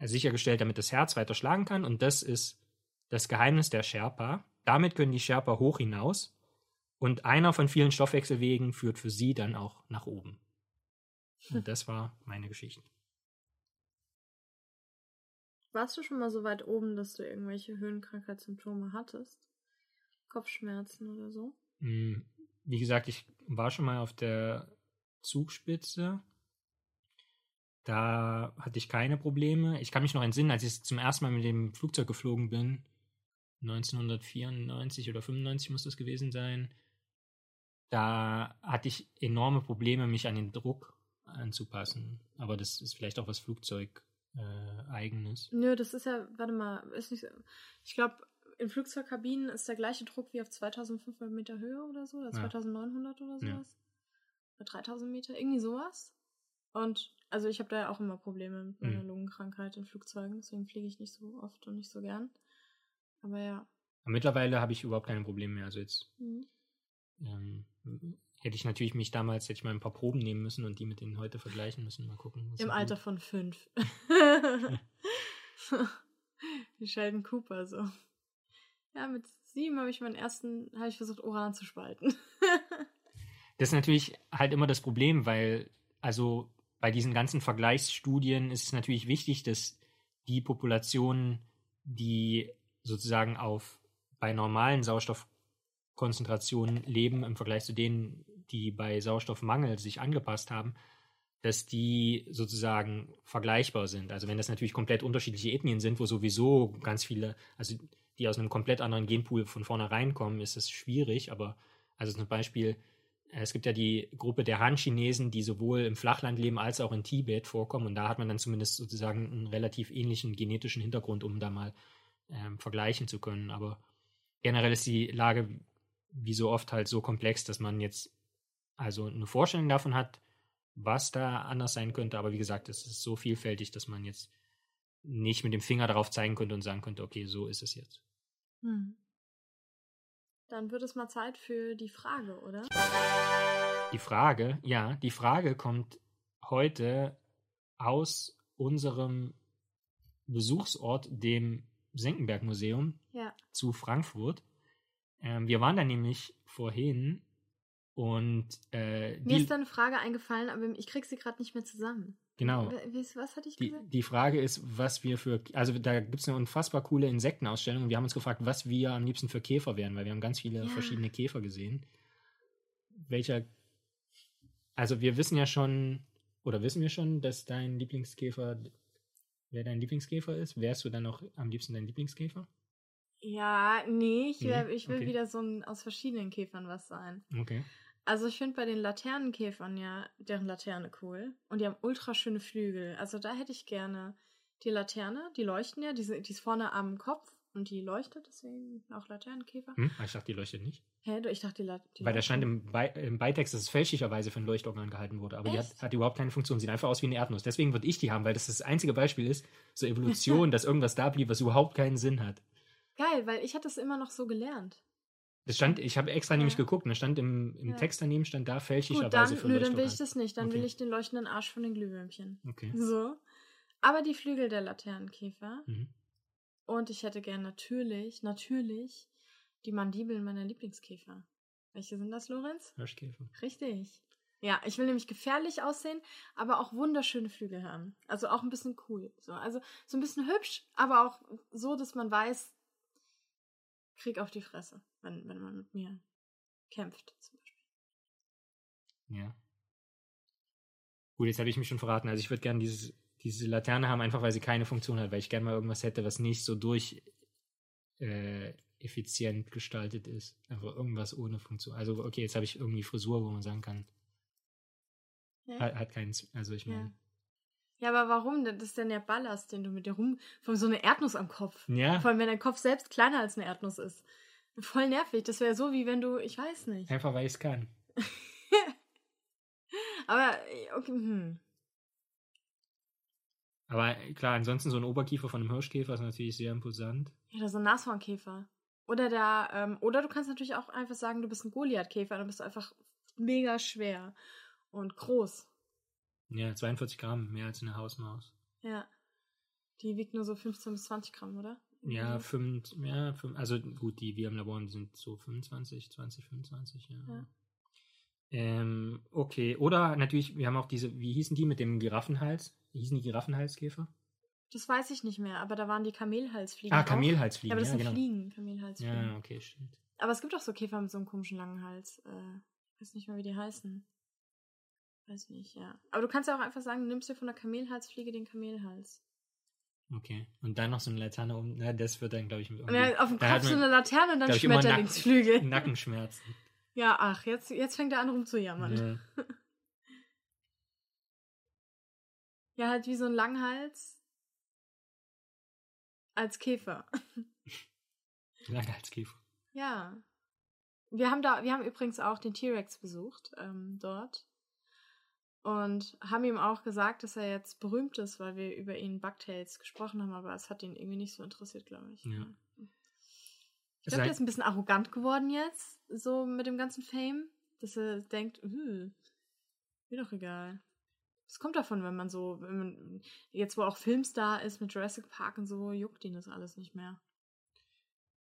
sichergestellt, damit das Herz weiter schlagen kann. Und das ist das Geheimnis der Sherpa. Damit können die Sherpa hoch hinaus. Und einer von vielen Stoffwechselwegen führt für sie dann auch nach oben. Und [laughs] das war meine Geschichte. Warst du schon mal so weit oben, dass du irgendwelche Höhenkrankheitssymptome hattest? Kopfschmerzen oder so? Hm, wie gesagt, ich war schon mal auf der Zugspitze. Da hatte ich keine Probleme. Ich kann mich noch entsinnen, als ich zum ersten Mal mit dem Flugzeug geflogen bin, 1994 oder 95 muss das gewesen sein, da hatte ich enorme Probleme, mich an den Druck anzupassen. Aber das ist vielleicht auch was Flugzeug äh, eigenes. Nö, das ist ja, warte mal, ist nicht, ich glaube, in Flugzeugkabinen ist der gleiche Druck wie auf 2500 Meter Höhe oder so, oder 2900 ja. oder sowas. Ja. 3000 Meter, irgendwie sowas. Und also ich habe da ja auch immer Probleme mit meiner mhm. Lungenkrankheit in Flugzeugen, deswegen fliege ich nicht so oft und nicht so gern. Aber ja. Mittlerweile habe ich überhaupt keine Probleme mehr. Also jetzt mhm. ähm, hätte ich natürlich mich damals, hätte ich mal ein paar Proben nehmen müssen und die mit denen heute vergleichen müssen. Mal gucken. Im Alter von fünf. [laughs] Wie Sheldon Cooper so. Ja, mit sieben habe ich meinen ersten, habe ich versucht, Uran zu spalten. [laughs] Das ist natürlich halt immer das Problem, weil, also bei diesen ganzen Vergleichsstudien ist es natürlich wichtig, dass die Populationen, die sozusagen auf bei normalen Sauerstoffkonzentrationen leben im Vergleich zu denen, die bei Sauerstoffmangel sich angepasst haben, dass die sozusagen vergleichbar sind. Also wenn das natürlich komplett unterschiedliche Ethnien sind, wo sowieso ganz viele, also die aus einem komplett anderen Genpool von vornherein kommen, ist es schwierig. Aber also zum Beispiel äh, es gibt ja die Gruppe der Han-Chinesen, die sowohl im Flachland leben als auch in Tibet vorkommen. Und da hat man dann zumindest sozusagen einen relativ ähnlichen genetischen Hintergrund, um da mal ähm, vergleichen zu können. Aber generell ist die Lage wie so oft halt so komplex, dass man jetzt also eine Vorstellung davon hat, was da anders sein könnte. Aber wie gesagt, es ist so vielfältig, dass man jetzt nicht mit dem Finger darauf zeigen könnte und sagen könnte, okay, so ist es jetzt. Hm. Dann wird es mal Zeit für die Frage, oder? Die Frage, ja, die Frage kommt heute aus unserem Besuchsort, dem Senckenberg-Museum, Ja. zu Frankfurt. Ähm, wir waren da nämlich vorhin und äh, Mir die, ist da eine Frage eingefallen, aber ich krieg sie gerade nicht mehr zusammen. genau. W- wie- Was hatte ich Die, gesagt? die Frage ist, was wir für, also da gibt es eine unfassbar coole Insektenausstellung und wir haben uns gefragt, was wir am liebsten für Käfer wären, weil wir haben ganz viele Ja. verschiedene Käfer gesehen. Welcher, also wir wissen ja schon, oder wissen wir schon, dass dein Lieblingskäfer, wer dein Lieblingskäfer ist? Wärst du dann noch am liebsten dein Lieblingskäfer? Ja, nee, ich, Nee? ich will Okay. wieder so ein, aus verschiedenen Käfern was sein. Okay. Also ich finde bei den Laternenkäfern ja deren Laterne cool. Und die haben ultra schöne Flügel. Also da hätte ich gerne die Laterne, die leuchten ja, die, sind- die ist vorne am Kopf und die leuchtet, deswegen auch Laternenkäfer. Hm? Ich dachte, die leuchtet nicht. Hä, du- ich dachte, die, die Weil da stand im, Bei im Beitext, dass es fälschlicherweise für ein Leuchtorgan gehalten wurde. Aber die hat, Echt? hat überhaupt keine Funktion. Sieht einfach aus wie eine Erdnuss. Deswegen würde ich die haben, weil das das einzige Beispiel ist, zur Evolution, [laughs] dass irgendwas da blieb, was überhaupt keinen Sinn hat. Geil, weil ich hatte es immer noch so gelernt. Das stand, ich habe extra nämlich Ja. geguckt, und da stand im, im Ja. Text daneben, stand da Gut, fälschlicherweise dann, für nö, dann will ich das nicht. Dann Okay. will ich den leuchtenden Arsch von den Glühwürmchen. Okay. So. Aber die Flügel der Laternenkäfer. Mhm. Und ich hätte gern natürlich, natürlich die Mandibeln meiner Lieblingskäfer. Welche sind das, Lorenz? Hirschkäfer. Richtig. Ja, ich will nämlich gefährlich aussehen, aber auch wunderschöne Flügel haben. Also auch ein bisschen cool. So, also so ein bisschen hübsch, aber auch so, dass man weiß, krieg auf die Fresse, wenn, wenn man mit mir kämpft, zum Beispiel. Ja. Gut, jetzt habe ich mich schon verraten. Also ich würde gerne dieses, diese Laterne haben, einfach weil sie keine Funktion hat, weil ich gerne mal irgendwas hätte, was nicht so durch äh, effizient gestaltet ist. Einfach irgendwas ohne Funktion. Also okay, jetzt habe ich irgendwie Frisur, wo man sagen kann, Ja, hat, hat keinen, also ich meine, ja aber warum? Das ist dann der Ballast, den du mit dir rum, von so einer Erdnuss am Kopf. ja, Vor allem, wenn dein Kopf selbst kleiner als eine Erdnuss ist. Voll nervig. Das wäre so, wie wenn du, ich weiß nicht. einfach weil ich es kann. [laughs] Aber, äh, okay, hm. Aber äh, klar, ansonsten so ein Oberkiefer von einem Hirschkäfer ist natürlich sehr imposant. Ja, so ein Nashornkäfer. Oder der, ähm, oder du kannst natürlich auch einfach sagen, du bist ein Goliathkäfer, dann bist du einfach mega schwer und groß. Ja, 42 Gramm, mehr als eine Hausmaus. Ja. Die wiegt nur so 15 bis 20 Gramm, oder? Ja, Also, fünf, ja, fünf, also gut, die wir im Labor haben, die sind so 25, 20, 25, ja. Ja. Ähm, okay, oder natürlich, wir haben auch diese, wie hießen die mit dem Giraffenhals? Wie hießen die Giraffenhalskäfer? Das weiß ich nicht mehr, aber da waren die Kamelhalsfliegen. Ah, auch. Kamelhalsfliegen, Ja, aber das ja, sind genau. Fliegen, Kamelhalsfliegen. Ja, okay, stimmt. Aber es gibt auch so Käfer mit so einem komischen langen Hals. Äh, ich weiß nicht mehr, wie die heißen. Weiß nicht, ja. Aber du kannst ja auch einfach sagen, du nimmst dir von der Kamelhalsfliege den Kamelhals. Okay. Und dann noch so eine Laterne um, na, das wird dann, glaube ich, irgendwie, dann auf dem Kopf so eine Laterne und dann Schmetterlingsflügel. [laughs] Nackenschmerzen. Ja, ach, jetzt, jetzt fängt er an rumzujammern. Ja. [laughs] Ja, halt wie so ein Langhals als Käfer. [laughs] Langhalskäfer. Ja. Wir haben da, wir haben übrigens auch den T-Rex besucht, ähm, dort. Und haben ihm auch gesagt, dass er jetzt berühmt ist, weil wir über ihn Bugtails gesprochen haben, aber es hat ihn irgendwie nicht so interessiert, glaube ich. Ja. Ich glaube, der ist ein bisschen arrogant geworden jetzt, so mit dem ganzen Fame, dass er denkt, uh, mir doch egal. Das kommt davon, wenn man so, wenn man, jetzt wo auch Filmstar ist mit Jurassic Park und so, juckt ihn das alles nicht mehr.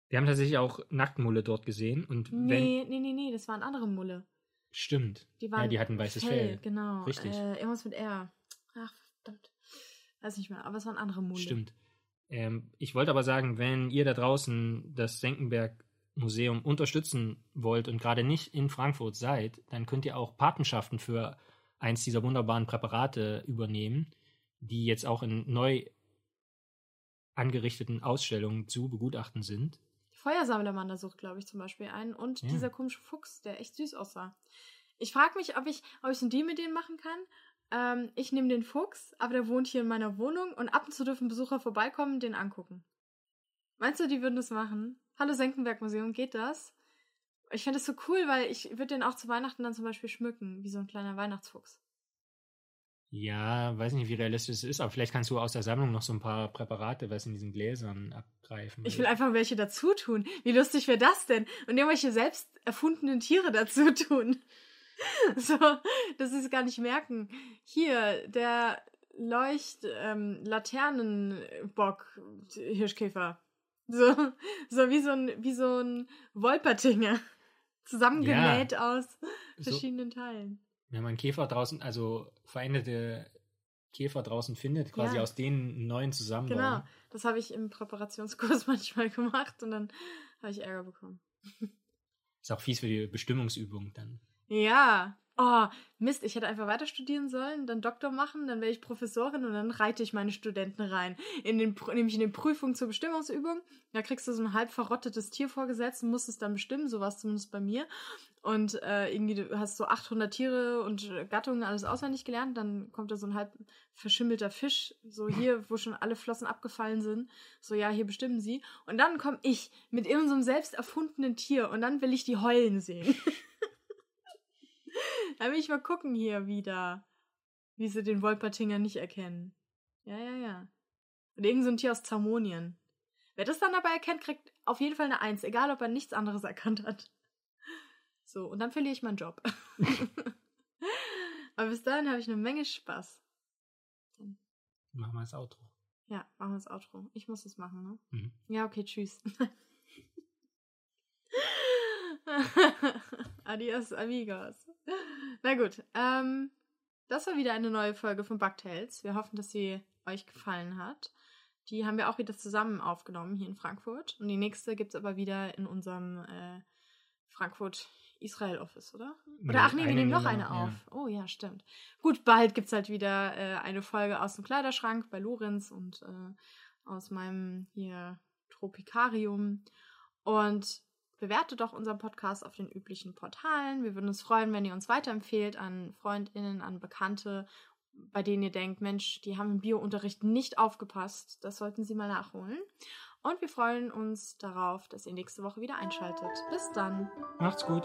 Wir haben tatsächlich auch Nacktmulle dort gesehen und wenn, Nee, nee, nee, nee, das waren andere Mulle. Stimmt. Die waren ja, die hatten weißes Fell, Fell. genau. Richtig. Äh, irgendwas mit R. Ach, verdammt. Weiß nicht mehr, aber es waren andere Mulle. Stimmt. Ähm, ich wollte aber sagen, wenn ihr da draußen das Senckenberg-Museum unterstützen wollt und gerade nicht in Frankfurt seid, dann könnt ihr auch Patenschaften für eins dieser wunderbaren Präparate übernehmen, die jetzt auch in neu angerichteten Ausstellungen zu begutachten sind. Feuersalamander sucht, glaube ich, zum Beispiel einen. Und Ja. dieser komische Fuchs, der echt süß aussah. Ich frage mich, ob ich, ob ich so einen Deal mit denen machen kann. Ähm, ich nehme den Fuchs, aber der wohnt hier in meiner Wohnung und ab und zu dürfen Besucher vorbeikommen, den angucken. Meinst du, die würden das machen? Hallo Senckenberg Museum, geht das? Ich fände das so cool, weil ich würde den auch zu Weihnachten dann zum Beispiel schmücken, wie so ein kleiner Weihnachtsfuchs. Ja, weiß nicht, wie realistisch es ist, aber vielleicht kannst du aus der Sammlung noch so ein paar Präparate, was in diesen Gläsern abgreifen. Ich will einfach welche dazu tun. Wie lustig wäre das denn? Und irgendwelche selbst erfundenen Tiere dazu [laughs] tun. So, dass sie es gar nicht merken. Hier, der Leucht, ähm, Laternenbock, Hirschkäfer. So, so wie so ein, wie so ein Wolpertinger. Zusammengenäht ja, aus verschiedenen so, Teilen. Wenn man Käfer draußen, also veränderte Käfer draußen findet, quasi ja. aus denen neuen zusammenbauen. Genau, das habe ich im Präparationskurs [laughs] manchmal gemacht und dann habe ich Ärger bekommen. Ist auch fies für die Bestimmungsübung dann. Ja, oh, Mist, ich hätte einfach weiter studieren sollen, dann Doktor machen, dann wäre ich Professorin und dann reite ich meine Studenten rein. In den, nämlich in den Prüfungen zur Bestimmungsübung. Da kriegst du so ein halb verrottetes Tier vorgesetzt und musst es dann bestimmen, so war es zumindest bei mir. Und äh, irgendwie du hast so 800 Tiere und Gattungen alles auswendig gelernt, dann kommt da so ein halb verschimmelter Fisch, so hier, [laughs] wo schon alle Flossen abgefallen sind. So, ja, hier bestimmen sie. Und dann komme ich mit irgendeinem so selbst erfundenen Tier und dann will ich die heulen sehen. [laughs] [laughs] da will ich mal gucken hier wieder, wie sie den Wolpertinger nicht erkennen. Ja, ja, ja. Und irgend so ein Tier aus Zamonien. Wer das dann aber erkennt, kriegt auf jeden Fall eine Eins, egal ob er nichts anderes erkannt hat. So, und dann verliere ich meinen Job. [laughs] aber bis dahin habe ich eine Menge Spaß. Dann machen wir das Outro. Ja, machen wir das Outro. Ich muss es machen, ne? Mhm. Ja, okay, tschüss. [laughs] [laughs] Adios, amigos. Na gut, ähm, das war wieder eine neue Folge von Bugtails. Wir hoffen, dass sie euch gefallen hat. Die haben wir auch wieder zusammen aufgenommen hier in Frankfurt. Und die nächste gibt es aber wieder in unserem äh, Frankfurt Israel Office, oder? Oder ach nee, wir nehmen noch eine auf. Ja. Oh ja, stimmt. Gut, bald gibt es halt wieder äh, eine Folge aus dem Kleiderschrank bei Lorenz und äh, aus meinem hier Tropikarium. Und bewertet doch unseren Podcast auf den üblichen Portalen. Wir würden uns freuen, wenn ihr uns weiterempfehlt an Freundinnen, an Bekannte, bei denen ihr denkt, Mensch, die haben im Biounterricht nicht aufgepasst. Das sollten sie mal nachholen. Und wir freuen uns darauf, dass ihr nächste Woche wieder einschaltet. Bis dann. Macht's gut.